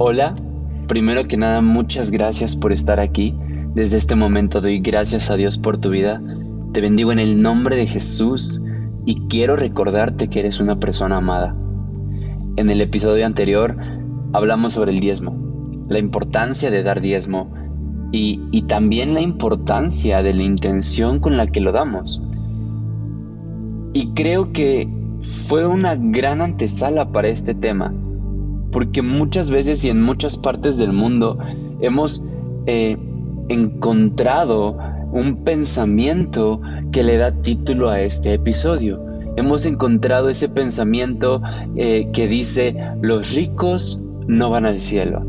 Hola, primero que nada muchas gracias por estar aquí. Desde este momento doy gracias a Dios por tu vida. Te bendigo en el nombre de Jesús y quiero recordarte que eres una persona amada. En el episodio anterior hablamos sobre el diezmo, la importancia de dar diezmo y, y también la importancia de la intención con la que lo damos. Y creo que fue una gran antesala para este tema porque muchas veces y en muchas partes del mundo hemos eh, encontrado un pensamiento que le da título a este episodio. Hemos encontrado ese pensamiento eh, que dice, los ricos no van al cielo.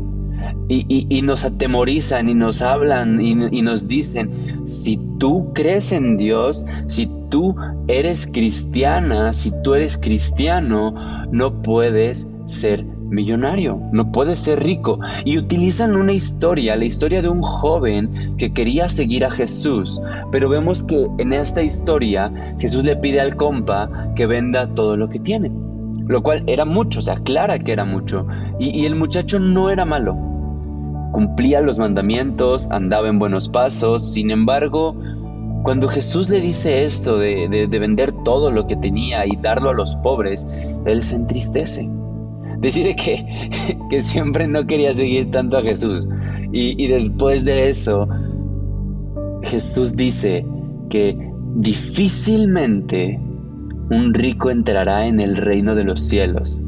Y, nos atemorizan y nos hablan y, y nos dicen, si tú crees en Dios, si tú eres cristiana, si tú eres cristiano, no puedes ser millonario, no puede ser rico. Y utilizan una historia, la historia de un joven que quería seguir a Jesús. Pero vemos que en esta historia Jesús le pide al compa que venda todo lo que tiene. Lo cual era mucho, o sea, clara que era mucho. Y, el muchacho no era malo. Cumplía los mandamientos, andaba en buenos pasos. Sin embargo, cuando Jesús le dice esto de, de vender todo lo que tenía y darlo a los pobres, él se entristece decide que, que siempre no quería seguir tanto a Jesús. Y, después de eso, Jesús dice que difícilmente un rico entrará en el reino de los cielos.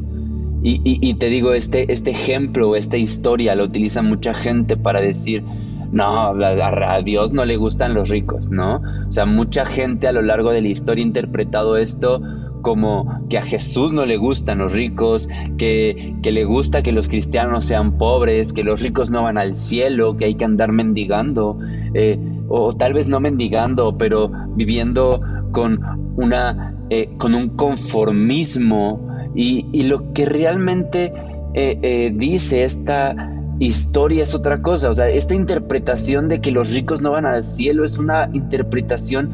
Y, y, te digo, este, este ejemplo, esta historia la utiliza mucha gente para decir, no, a, Dios no le gustan los ricos, ¿no? O sea, mucha gente a lo largo de la historia ha interpretado esto como que a Jesús no le gustan los ricos, que, le gusta que los cristianos sean pobres, que los ricos no van al cielo, que hay que andar mendigando, eh, o tal vez no mendigando, pero viviendo con, una, eh, con un conformismo. Y, lo que realmente eh, dice esta historia es otra cosa. O sea, esta interpretación de que los ricos no van al cielo es una interpretación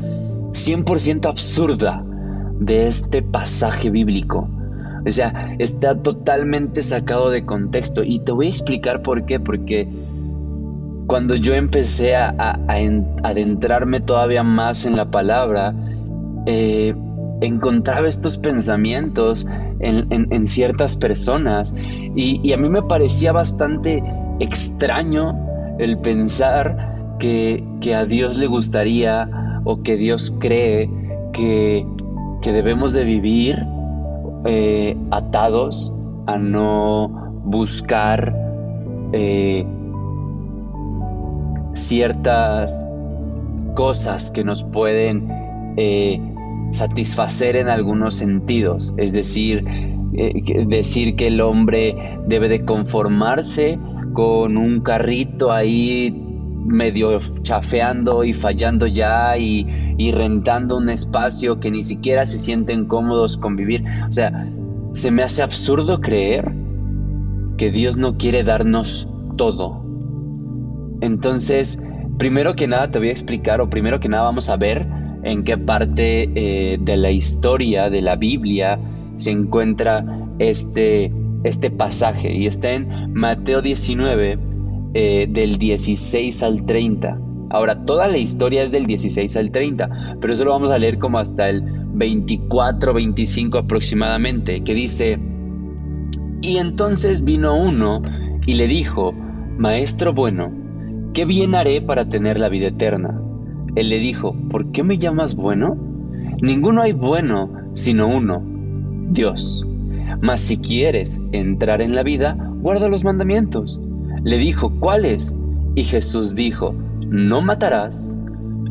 100% absurda de este pasaje bíblico. O sea, está totalmente sacado de contexto. Y te voy a explicar por qué. Porque cuando yo empecé a, adentrarme todavía más en la palabra, eh, encontraba estos pensamientos en, ciertas personas. Y, a mí me parecía bastante extraño el pensar que a Dios le gustaría o que Dios cree que que debemos de vivir eh, atados a no buscar eh, ciertas cosas que nos pueden eh, satisfacer en algunos sentidos. Es decir, decir que el hombre debe de conformarse con un carrito ahí medio chafeando y fallando ya y y rentando un espacio que ni siquiera se sienten cómodos con vivir. O sea, se me hace absurdo creer que Dios no quiere darnos todo. Entonces, primero que nada te voy a explicar, o primero que nada vamos a ver en qué parte eh, de la historia de la Biblia se encuentra este, este pasaje. Y está en Mateo 19, eh, del 16 al 30. Ahora, toda la historia es del 16 al 30, pero eso lo vamos a leer como hasta el 24, 25 aproximadamente, que dice, y entonces vino uno y le dijo, Maestro bueno, ¿qué bien haré para tener la vida eterna? Él le dijo, ¿por qué me llamas bueno? Ninguno hay bueno sino uno, Dios. Mas si quieres entrar en la vida, guarda los mandamientos. Le dijo, ¿cuáles? Y Jesús dijo, no matarás,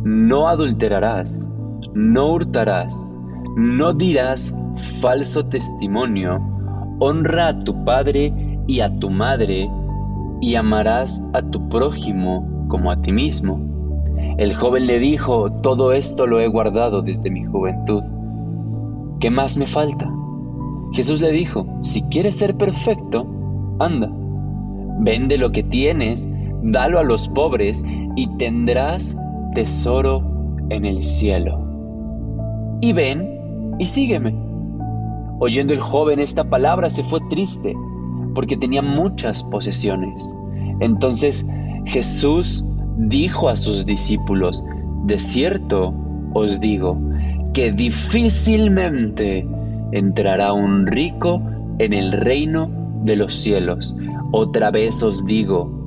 no adulterarás, no hurtarás, no dirás falso testimonio, honra a tu padre y a tu madre, y amarás a tu prójimo como a ti mismo. El joven le dijo, todo esto lo he guardado desde mi juventud. ¿Qué más me falta? Jesús le dijo, si quieres ser perfecto, anda, vende lo que tienes, dalo a los pobres y tendrás tesoro en el cielo. Y ven y sígueme. Oyendo el joven esta palabra se fue triste, porque tenía muchas posesiones. Entonces Jesús dijo a sus discípulos, de cierto os digo, que difícilmente entrará un rico en el reino de los cielos. Otra vez os digo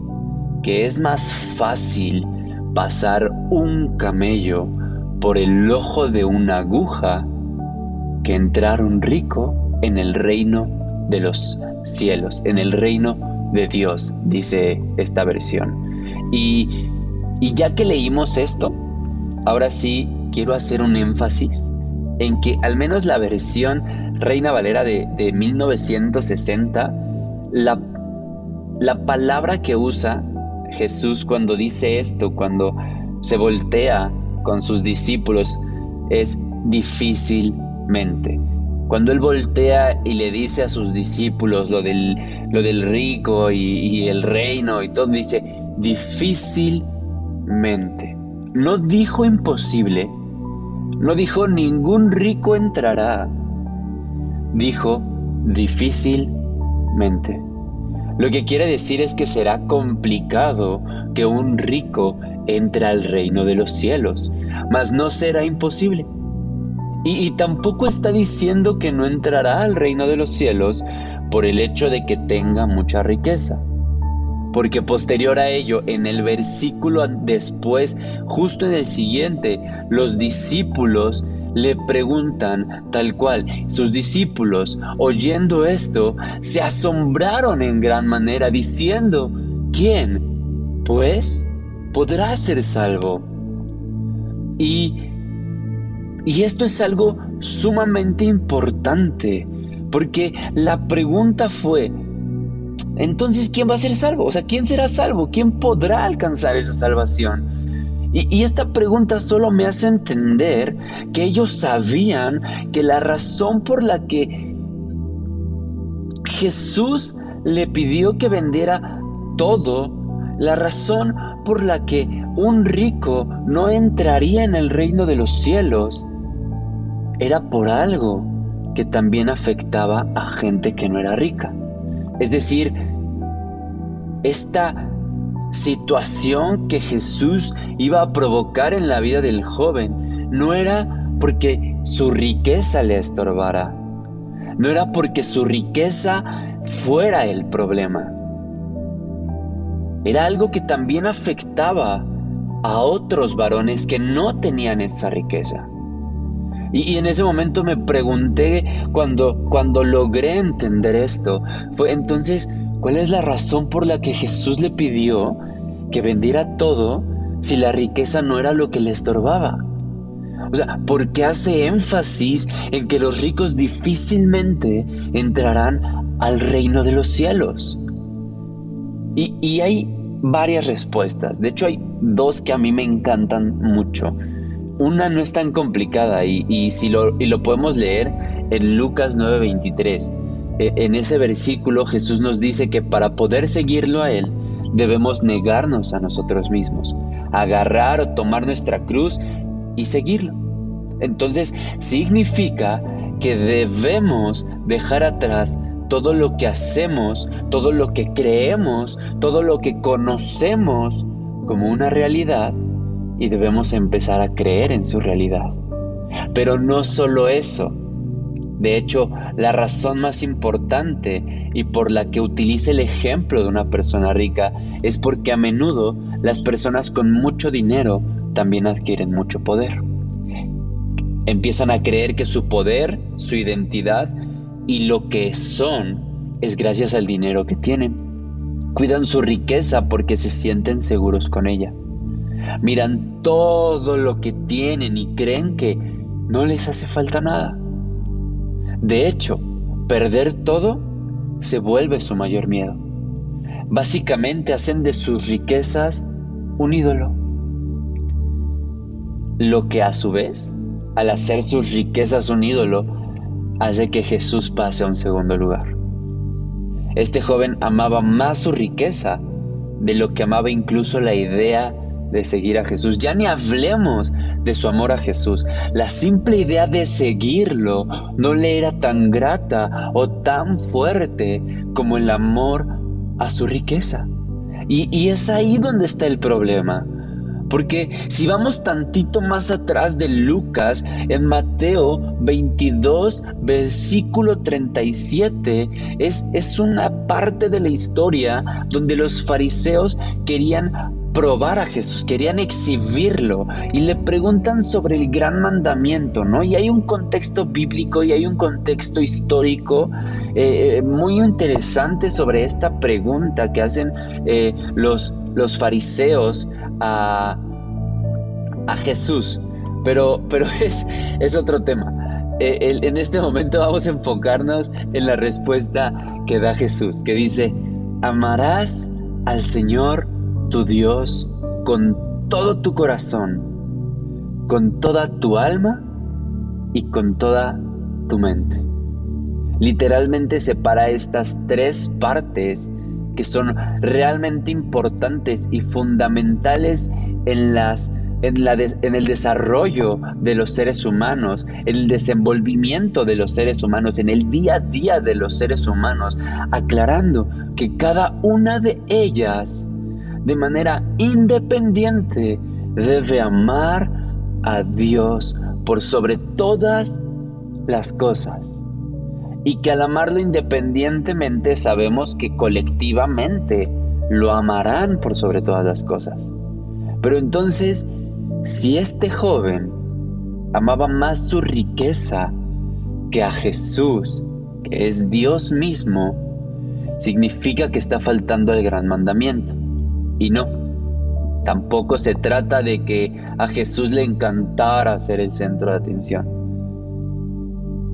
que es más fácil pasar un camello por el ojo de una aguja que entrar un rico en el reino de los cielos, en el reino de Dios, dice esta versión. Y, y ya que leímos esto, ahora sí quiero hacer un énfasis en que al menos la versión Reina Valera de, 1960, la, la palabra que usa Jesús cuando dice esto, cuando se voltea con sus discípulos, es difícilmente. Cuando él voltea y le dice a sus discípulos lo del, lo del rico y, y el reino y todo, dice difícilmente. No dijo imposible, no dijo ningún rico entrará. Dijo difícilmente. Lo que quiere decir es que será complicado que un rico entre al reino de los cielos, mas no será imposible. Y, tampoco está diciendo que no entrará al reino de los cielos por el hecho de que tenga mucha riqueza porque posterior a ello, en el versículo después, justo en el siguiente, los discípulos le preguntan tal cual. Sus discípulos, oyendo esto, se asombraron en gran manera, diciendo, ¿quién? Pues podrá ser salvo. Y, y esto es algo sumamente importante, porque la pregunta fue, entonces, ¿quién va a ser salvo? O sea, ¿quién será salvo? ¿Quién podrá alcanzar esa salvación? Y, esta pregunta solo me hace entender que ellos sabían que la razón por la que Jesús le pidió que vendiera todo, la razón por la que un rico no entraría en el reino de los cielos, era por algo que también afectaba a gente que no era rica. Es decir, esta situación que Jesús iba a provocar en la vida del joven. No era porque su riqueza le estorbara, no era porque su riqueza fuera el problema, era algo que también afectaba a otros varones que no tenían esa riqueza. Y, en ese momento me pregunté, cuando, cuando logré entender esto, fue entonces, ¿cuál es la razón por la que Jesús le pidió que vendiera todo si la riqueza no era lo que le estorbaba? O sea, ¿por qué hace énfasis en que los ricos difícilmente entrarán al reino de los cielos? Y, y hay varias respuestas. De hecho, hay dos que a mí me encantan mucho una no es tan complicada y, si lo, y lo podemos leer en Lucas 9:23. En ese versículo Jesús nos dice que para poder seguirlo a Él debemos negarnos a nosotros mismos, agarrar o tomar nuestra cruz y seguirlo. Entonces significa que debemos dejar atrás todo lo que hacemos, todo lo que creemos, todo lo que conocemos como una realidad y debemos empezar a creer en su realidad. Pero no solo eso. De hecho, la razón más importante y por la que utiliza el ejemplo de una persona rica es porque a menudo las personas con mucho dinero también adquieren mucho poder. Empiezan a creer que su poder, su identidad y lo que son es gracias al dinero que tienen. Cuidan su riqueza porque se sienten seguros con ella miran todo lo que tienen y creen que no les hace falta nada. De hecho, perder todo se vuelve su mayor miedo. Básicamente hacen de sus riquezas un ídolo. Lo que a su vez, al hacer sus riquezas un ídolo, hace que Jesús pase a un segundo lugar. Este joven amaba más su riqueza de lo que amaba incluso la idea de seguir a Jesús. Ya ni hablemos de su amor a Jesús. La simple idea de seguirlo no le era tan grata o tan fuerte como el amor a su riqueza. Y, y es ahí donde está el problema. Porque si vamos tantito más atrás de Lucas, en Mateo 22, versículo 37, es, es una parte de la historia donde los fariseos querían probar a Jesús, querían exhibirlo y le preguntan sobre el gran mandamiento, ¿no? Y hay un contexto bíblico y hay un contexto histórico eh, muy interesante sobre esta pregunta que hacen eh, los, los fariseos a, Jesús, pero, pero es, es otro tema. Eh, en este momento vamos a enfocarnos en la respuesta que da Jesús, que dice, amarás al Señor tu Dios con todo tu corazón, con toda tu alma y con toda tu mente. Literalmente separa estas tres partes que son realmente importantes y fundamentales en, las, en, la en el desarrollo de los seres humanos, en el desenvolvimiento de los seres humanos, en el día a día de los seres humanos, aclarando que cada una de ellas, de manera independiente, debe amar a Dios por sobre todas las cosas y que al amarlo independientemente sabemos que colectivamente lo amarán por sobre todas las cosas. Pero entonces, si este joven amaba más su riqueza que a Jesús, que es Dios mismo, significa que está faltando el gran mandamiento. Y no, tampoco se trata de que a Jesús le encantara ser el centro de atención.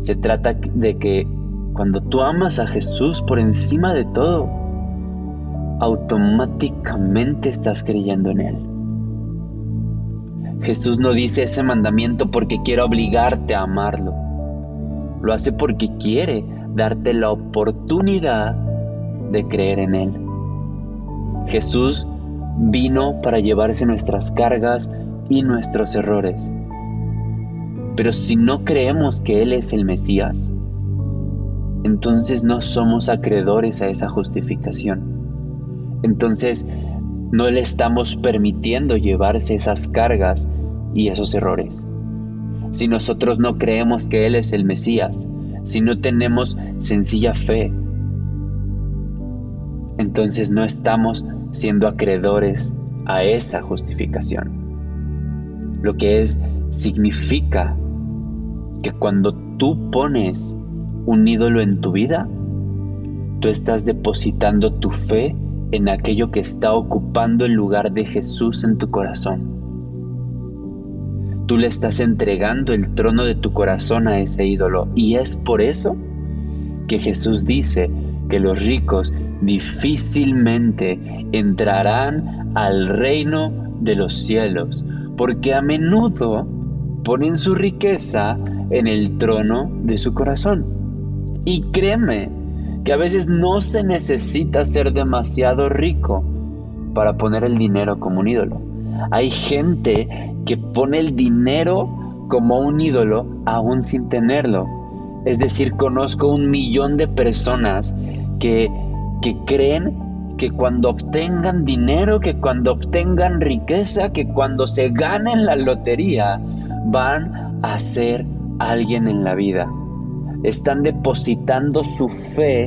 Se trata de que cuando tú amas a Jesús por encima de todo, automáticamente estás creyendo en Él. Jesús no dice ese mandamiento porque quiere obligarte a amarlo. Lo hace porque quiere darte la oportunidad de creer en Él. Jesús vino para llevarse nuestras cargas y nuestros errores. Pero si no creemos que Él es el Mesías, entonces no somos acreedores a esa justificación. Entonces no le estamos permitiendo llevarse esas cargas y esos errores. Si nosotros no creemos que Él es el Mesías, si no tenemos sencilla fe, entonces no estamos siendo acreedores a esa justificación. Lo que es significa que cuando tú pones un ídolo en tu vida, tú estás depositando tu fe en aquello que está ocupando el lugar de Jesús en tu corazón. Tú le estás entregando el trono de tu corazón a ese ídolo y es por eso que Jesús dice que los ricos difícilmente entrarán al reino de los cielos, porque a menudo ponen su riqueza en el trono de su corazón. Y créeme que a veces no se necesita ser demasiado rico para poner el dinero como un ídolo. Hay gente que pone el dinero como un ídolo aún sin tenerlo. Es decir, conozco un millón de personas que, que creen que cuando obtengan dinero, que cuando obtengan riqueza, que cuando se ganen la lotería, van a ser alguien en la vida están depositando su fe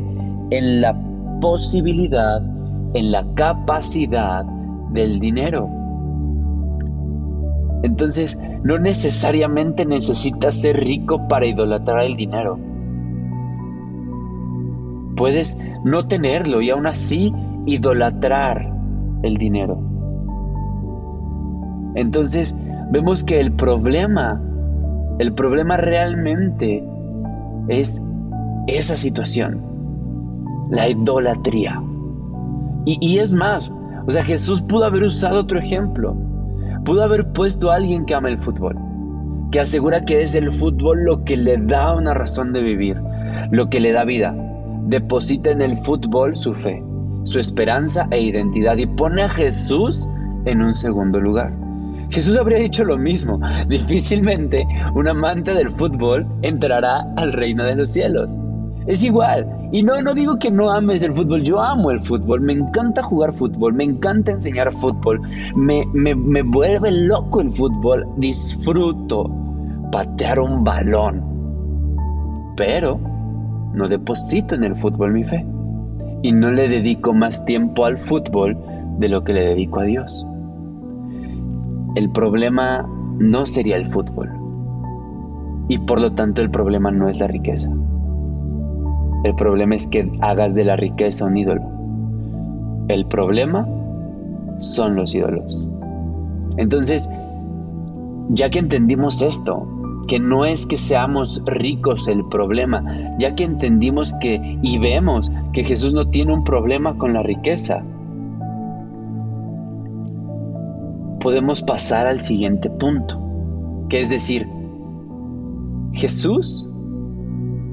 en la posibilidad, en la capacidad del dinero. Entonces, no necesariamente necesitas ser rico para idolatrar el dinero. Puedes no tenerlo y aún así idolatrar el dinero. Entonces, vemos que el problema, el problema realmente es esa situación, la idolatría. Y, es más, o sea, Jesús pudo haber usado otro ejemplo. Pudo haber puesto a alguien que ama el fútbol, que asegura que es el fútbol lo que le da una razón de vivir, lo que le da vida. Deposita en el fútbol su fe, su esperanza e identidad y pone a Jesús en un segundo lugar. Jesús habría dicho lo mismo. Difícilmente un amante del fútbol entrará al reino de los cielos. Es igual. Y no, no digo que no ames el fútbol, yo amo el fútbol, me encanta jugar fútbol, me encanta enseñar fútbol, me, me, me vuelve loco el fútbol, disfruto patear un balón. Pero no deposito en el fútbol mi fe y no le dedico más tiempo al fútbol de lo que le dedico a Dios. El problema no sería el fútbol y por lo tanto el problema no es la riqueza. El problema es que hagas de la riqueza un ídolo. El problema son los ídolos. Entonces, ya que entendimos esto, que no es que seamos ricos el problema, ya que entendimos que y vemos que Jesús no tiene un problema con la riqueza, podemos pasar al siguiente punto, que es decir, Jesús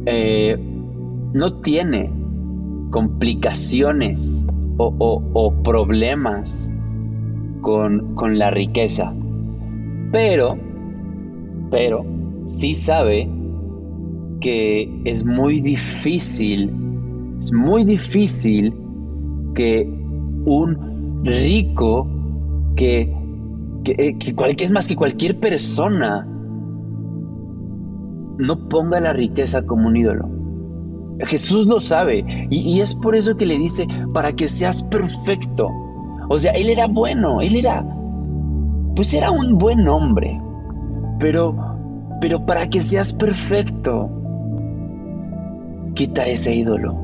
eh, no tiene complicaciones o, problemas con, con, la riqueza, pero, pero sí sabe que es muy difícil, es muy difícil que un rico que, que, que es más que cualquier persona no ponga la riqueza como un ídolo. Jesús lo sabe y, es por eso que le dice, para que seas perfecto. O sea, él era bueno, él era, pues era un buen hombre, pero, pero para que seas perfecto, quita ese ídolo.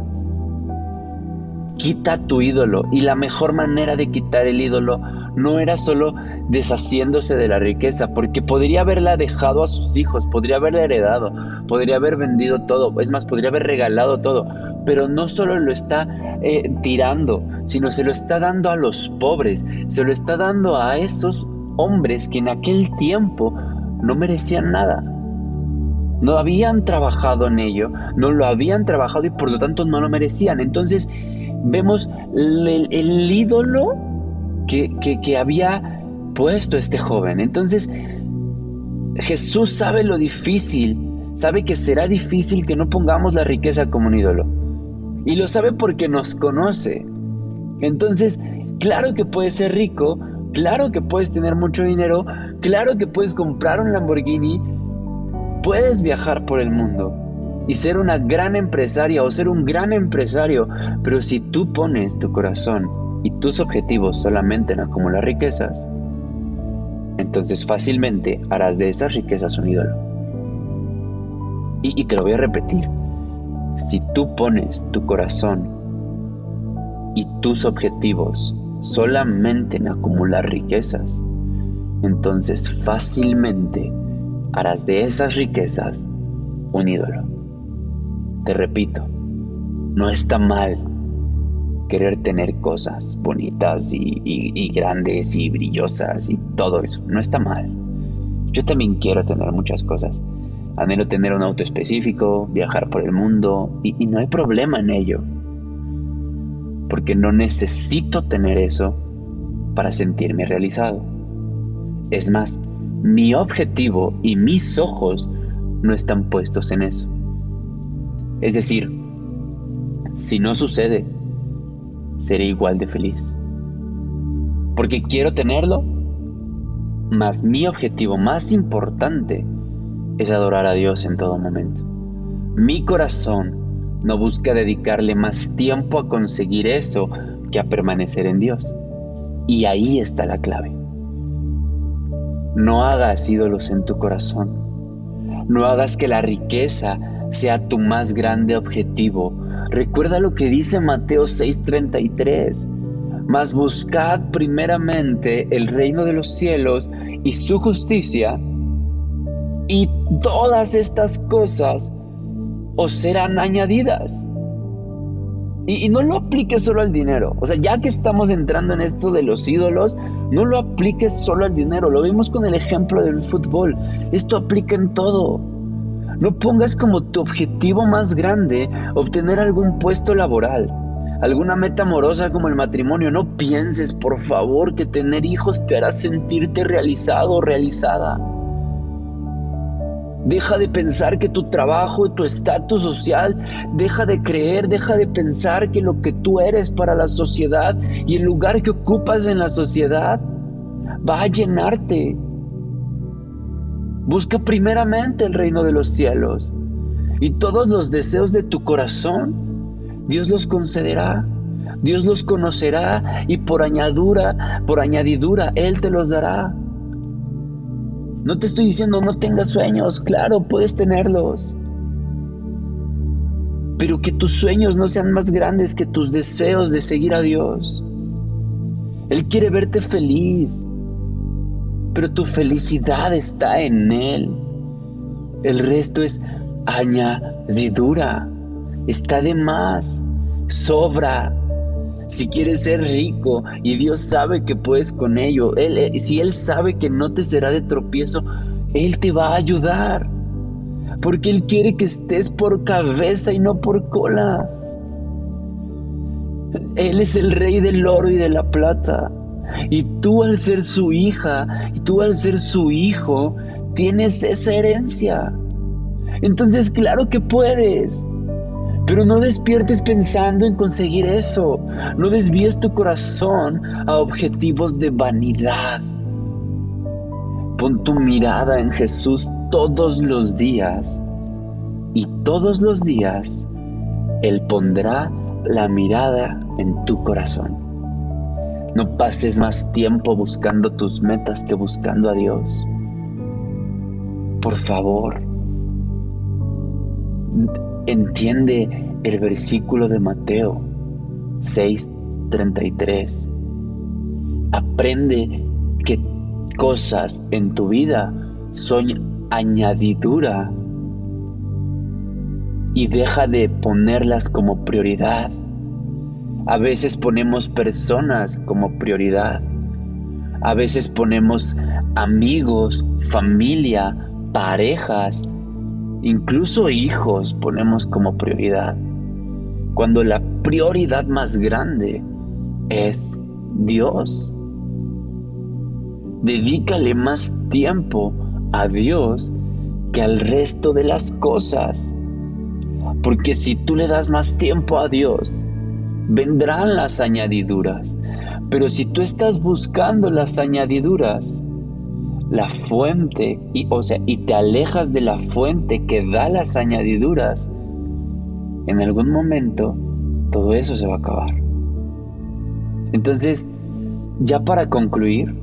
Quita tu ídolo. Y la mejor manera de quitar el ídolo no era solo deshaciéndose de la riqueza, porque podría haberla dejado a sus hijos, podría haberla heredado, podría haber vendido todo, es más, podría haber regalado todo, pero no solo lo está eh, tirando, sino se lo está dando a los pobres, se lo está dando a esos hombres que en aquel tiempo no merecían nada. No habían trabajado en ello, no lo habían trabajado y por lo tanto no lo merecían. Entonces vemos el, el ídolo que, había puesto este joven. Entonces, Jesús sabe lo difícil, sabe que será difícil que no pongamos la riqueza como un ídolo. Y lo sabe porque nos conoce. Entonces, claro que puedes ser rico, claro que puedes tener mucho dinero, claro que puedes comprar un Lamborghini, puedes viajar por el mundo y ser una gran empresaria o ser un gran empresario, pero si tú pones tu corazón y tus objetivos solamente en acumular riquezas, entonces fácilmente harás de esas riquezas un ídolo. Y, te lo voy a repetir, si tú pones tu corazón y tus objetivos solamente en acumular riquezas, entonces fácilmente harás de esas riquezas un ídolo. Te repito, no está mal querer tener cosas bonitas y, grandes y brillosas y todo eso. No está mal. Yo también quiero tener muchas cosas. Anhelo tener un auto específico, viajar por el mundo y, y no hay problema en ello. Porque no necesito tener eso para sentirme realizado. Es más, mi objetivo y mis ojos no están puestos en eso. Es decir, si no sucede, seré igual de feliz. Porque quiero tenerlo, mas mi objetivo más importante es adorar a Dios en todo momento. Mi corazón no busca dedicarle más tiempo a conseguir eso que a permanecer en Dios. Y ahí está la clave. No hagas ídolos en tu corazón. No hagas que la riqueza sea tu más grande objetivo Recuerda lo que dice Mateo 6:33. Mas buscad primeramente el reino de los cielos y su justicia, y todas estas cosas os serán añadidas. Y, y, no lo apliques solo al dinero. O sea, ya que estamos entrando en esto de los ídolos, no lo apliques solo al dinero. Lo vimos con el ejemplo del fútbol. Esto aplica en todo. No pongas como tu objetivo más grande obtener algún puesto laboral, alguna meta amorosa como el matrimonio. No pienses, por favor, que tener hijos te hará sentirte realizado o realizada. Deja de pensar que tu trabajo y tu estatus social, deja de creer, deja de pensar que lo que tú eres para la sociedad y el lugar que ocupas en la sociedad va a llenarte. Busca primeramente el reino de los cielos y todos los deseos de tu corazón, Dios los concederá. Dios los conocerá y por añadura, por añadidura, Él te los dará. No te estoy diciendo no tengas sueños, claro, puedes tenerlos. Pero que tus sueños no sean más grandes que tus deseos de seguir a Dios. Él quiere verte feliz, pero tu felicidad está en Él. El resto es añadidura, está de más, sobra. Si quieres ser rico y Dios sabe que puedes con ello, él, eh, si Él sabe que no te será de tropiezo, Él te va a ayudar. Porque Él quiere que estés por cabeza y no por cola. Él es el rey del oro y de la plata. Y tú al ser su hija, y tú al ser su hijo, tienes esa herencia. Entonces claro que puedes. Pero no despiertes pensando en conseguir eso. No desvíes tu corazón a objetivos de vanidad. Pon tu mirada en Jesús todos los días. Y todos los días Él pondrá la mirada en tu corazón. No pases más tiempo buscando tus metas que buscando a Dios. Por favor, entiende el versículo de Mateo 6:33. Aprende que cosas en tu vida son añadidura y deja de ponerlas como prioridad. A veces ponemos personas como prioridad. A veces ponemos amigos, familia, parejas Incluso hijos ponemos como prioridad, cuando la prioridad más grande es Dios. Dedícale más tiempo a Dios que al resto de las cosas. Porque si tú le das más tiempo a Dios, vendrán las añadiduras. Pero si tú estás buscando las añadiduras, la fuente y, o sea, y te alejas de la fuente que da las añadiduras, en algún momento todo eso se va a acabar. Entonces, ya para concluir,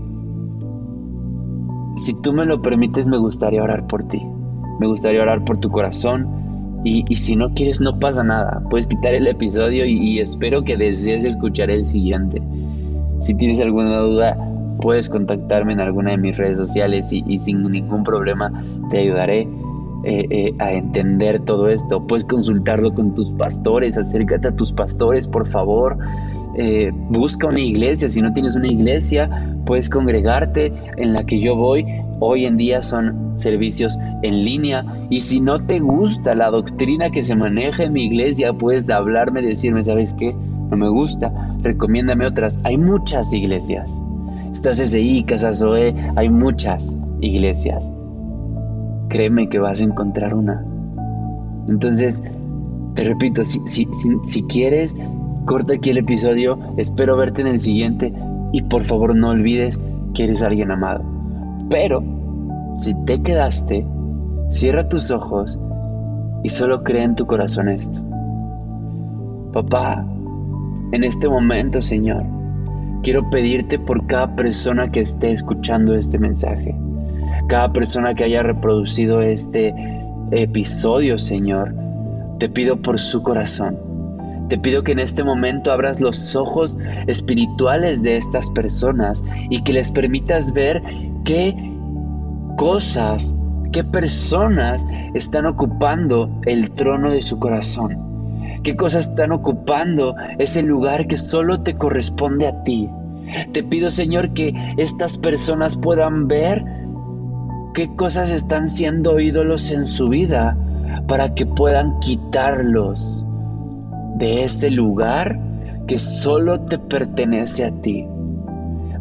si tú me lo permites, me gustaría orar por ti. Me gustaría orar por tu corazón. Y, si no quieres, no pasa nada. Puedes quitar el episodio y espero que desees escuchar el siguiente. Si tienes alguna duda, puedes contactarme en alguna de mis redes sociales y, sin ningún problema te ayudaré eh, eh, a entender todo esto. Puedes consultarlo con tus pastores, acércate a tus pastores, por favor. Eh, busca una iglesia, si no tienes una iglesia, puedes congregarte en la que yo voy. Hoy en día son servicios en línea y si no te gusta la doctrina que se maneja en mi iglesia, puedes hablarme, decirme, ¿sabes qué? No me gusta, recomiéndame otras. Hay muchas iglesias. Estás SI, Casa Zoe, hay muchas iglesias. Créeme que vas a encontrar una. Entonces, te repito, si, si, si, quieres, corta aquí el episodio. Espero verte en el siguiente. Y por favor, no olvides que eres alguien amado. Pero, si te quedaste, cierra tus ojos y solo cree en tu corazón esto. Papá, en este momento, Señor, quiero pedirte por cada persona que esté escuchando este mensaje, cada persona que haya reproducido este episodio, Señor. Te pido por su corazón. Te pido que en este momento abras los ojos espirituales de estas personas y que les permitas ver qué cosas, qué personas están ocupando el trono de su corazón qué cosas están ocupando ese lugar que solo te corresponde a ti. Te pido, Señor, que estas personas puedan ver qué cosas están siendo ídolos en su vida para que puedan quitarlos de ese lugar que solo te pertenece a ti.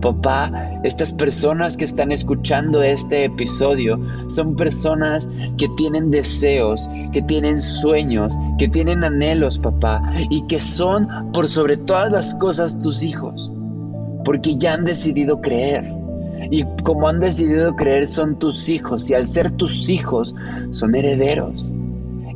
Papá, estas personas que están escuchando este episodio son personas que tienen deseos, que tienen sueños, que tienen anhelos, papá, y que son por sobre todas las cosas tus hijos, porque ya han decidido creer. Y como han decidido creer son tus hijos, y al ser tus hijos son herederos.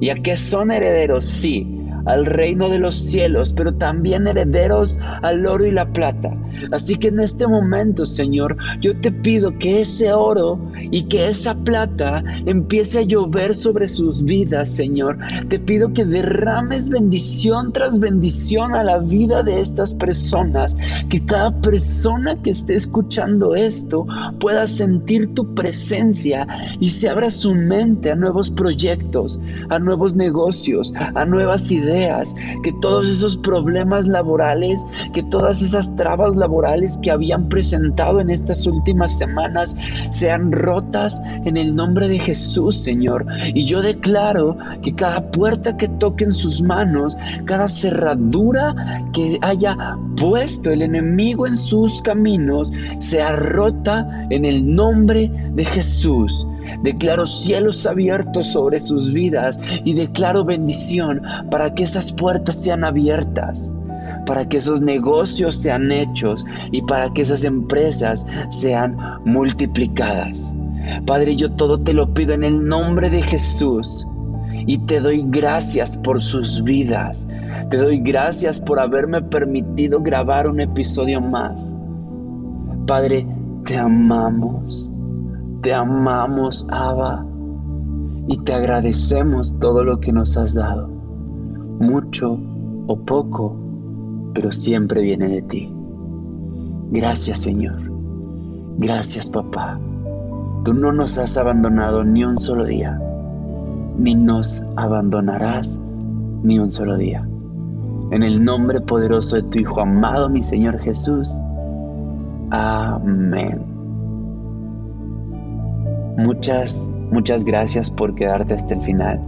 ¿Y a qué son herederos? Sí, al reino de los cielos, pero también herederos al oro y la plata. Así que en este momento, Señor, yo te pido que ese oro y que esa plata empiece a llover sobre sus vidas, Señor. Te pido que derrames bendición tras bendición a la vida de estas personas, que cada persona que esté escuchando esto pueda sentir tu presencia y se abra su mente a nuevos proyectos, a nuevos negocios, a nuevas ideas, que todos esos problemas laborales, que todas esas trabas laborales, que habían presentado en estas últimas semanas sean rotas en el nombre de Jesús, Señor. Y yo declaro que cada puerta que toque en sus manos, cada cerradura que haya puesto el enemigo en sus caminos, sea rota en el nombre de Jesús. Declaro cielos abiertos sobre sus vidas y declaro bendición para que esas puertas sean abiertas para que esos negocios sean hechos y para que esas empresas sean multiplicadas. Padre, yo todo te lo pido en el nombre de Jesús y te doy gracias por sus vidas. Te doy gracias por haberme permitido grabar un episodio más. Padre, te amamos. Te amamos, Abba. Y te agradecemos todo lo que nos has dado. Mucho o poco pero siempre viene de ti. Gracias Señor. Gracias papá. Tú no nos has abandonado ni un solo día, ni nos abandonarás ni un solo día. En el nombre poderoso de tu Hijo amado, mi Señor Jesús. Amén. Muchas, muchas gracias por quedarte hasta el final.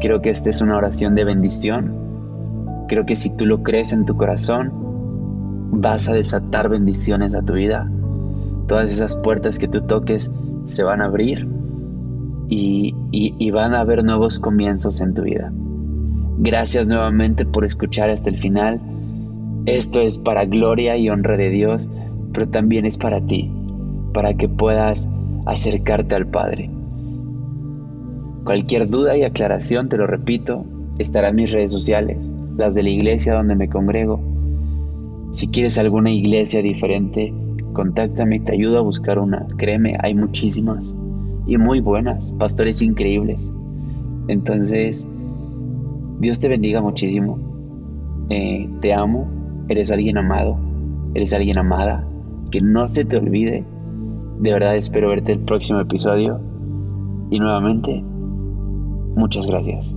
Creo que esta es una oración de bendición Creo que si tú lo crees en tu corazón, vas a desatar bendiciones a tu vida. Todas esas puertas que tú toques se van a abrir y, y, van a haber nuevos comienzos en tu vida. Gracias nuevamente por escuchar hasta el final. Esto es para gloria y honra de Dios, pero también es para ti, para que puedas acercarte al Padre. Cualquier duda y aclaración, te lo repito, estará en mis redes sociales las de la iglesia donde me congrego. Si quieres alguna iglesia diferente, contáctame te ayudo a buscar una. Créeme, hay muchísimas y muy buenas, pastores increíbles. Entonces, Dios te bendiga muchísimo. Eh, te amo, eres alguien amado, eres alguien amada. Que no se te olvide. De verdad espero verte el próximo episodio. Y nuevamente, muchas gracias.